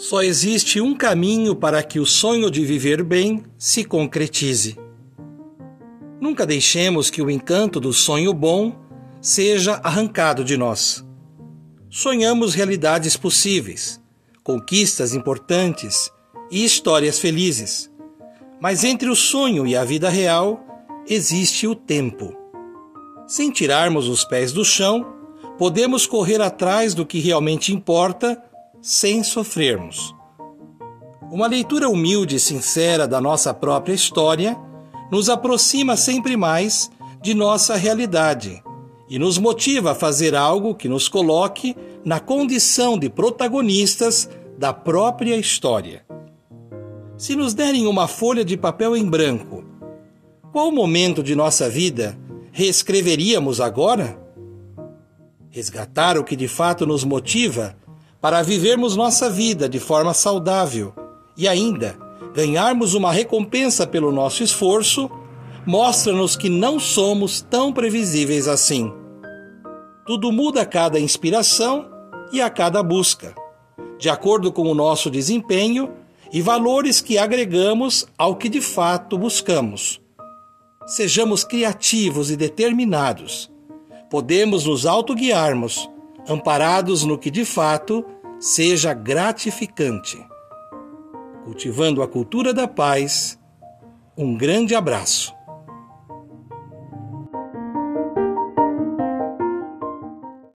Só existe um caminho para que o sonho de viver bem se concretize. Nunca deixemos que o encanto do sonho bom seja arrancado de nós. Sonhamos realidades possíveis, conquistas importantes e histórias felizes. Mas entre o sonho e a vida real existe o tempo. Sem tirarmos os pés do chão, podemos correr atrás do que realmente importa sem sofrermos. Uma leitura humilde e sincera da nossa própria história nos aproxima sempre mais de nossa realidade e nos motiva a fazer algo que nos coloque na condição de protagonistas da própria história. Se nos derem uma folha de papel em branco, qual momento de nossa vida reescreveríamos agora? Resgatar o que de fato nos motiva para vivermos nossa vida de forma saudável e ainda ganharmos uma recompensa pelo nosso esforço, mostra-nos que não somos tão previsíveis assim. Tudo muda a cada inspiração e a cada busca, de acordo com o nosso desempenho e valores que agregamos ao que de fato buscamos. Sejamos criativos e determinados. Podemos nos autoguiarmos amparados no que de fato seja gratificante. Cultivando a cultura da paz, um grande abraço.